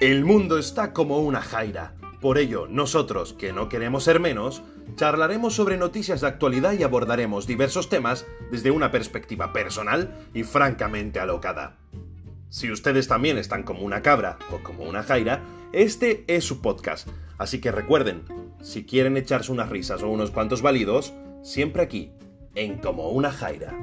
El mundo está como una jaira. Por ello, nosotros, que no queremos ser menos, charlaremos sobre noticias de actualidad y abordaremos diversos temas desde una perspectiva personal y francamente alocada. Si ustedes también están como una cabra o como una jaira, este es su podcast. Así que recuerden, si quieren echarse unas risas o unos cuantos válidos, siempre aquí, en Como una Jaira.